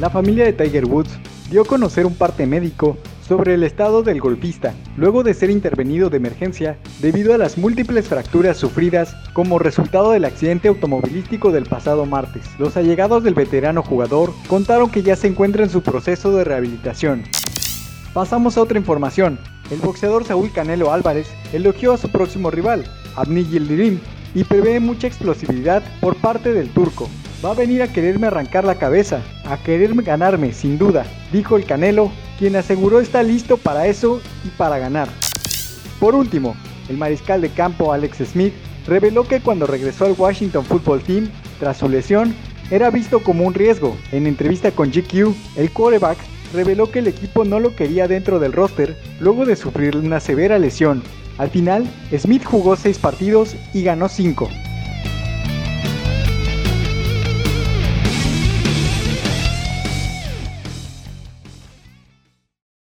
La familia de Tiger Woods dio a conocer un parte médico sobre el estado del golfista, luego de ser intervenido de emergencia debido a las múltiples fracturas sufridas como resultado del accidente automovilístico del pasado martes. Los allegados del veterano jugador contaron que ya se encuentra en su proceso de rehabilitación. Pasamos a otra información. El boxeador Saúl Canelo Álvarez elogió a su próximo rival, Abni Yildirim, y prevé mucha explosividad por parte del turco. Va a venir a quererme arrancar la cabeza, a quererme ganarme, sin duda, dijo el Canelo, quien aseguró está listo para eso y para ganar. Por último, el mariscal de campo Alex Smith reveló que cuando regresó al Washington Football Team, tras su lesión, era visto como un riesgo. En entrevista con GQ, el quarterback reveló que el equipo no lo quería dentro del roster luego de sufrir una severa lesión. Al final, Smith jugó 6 partidos y ganó 5.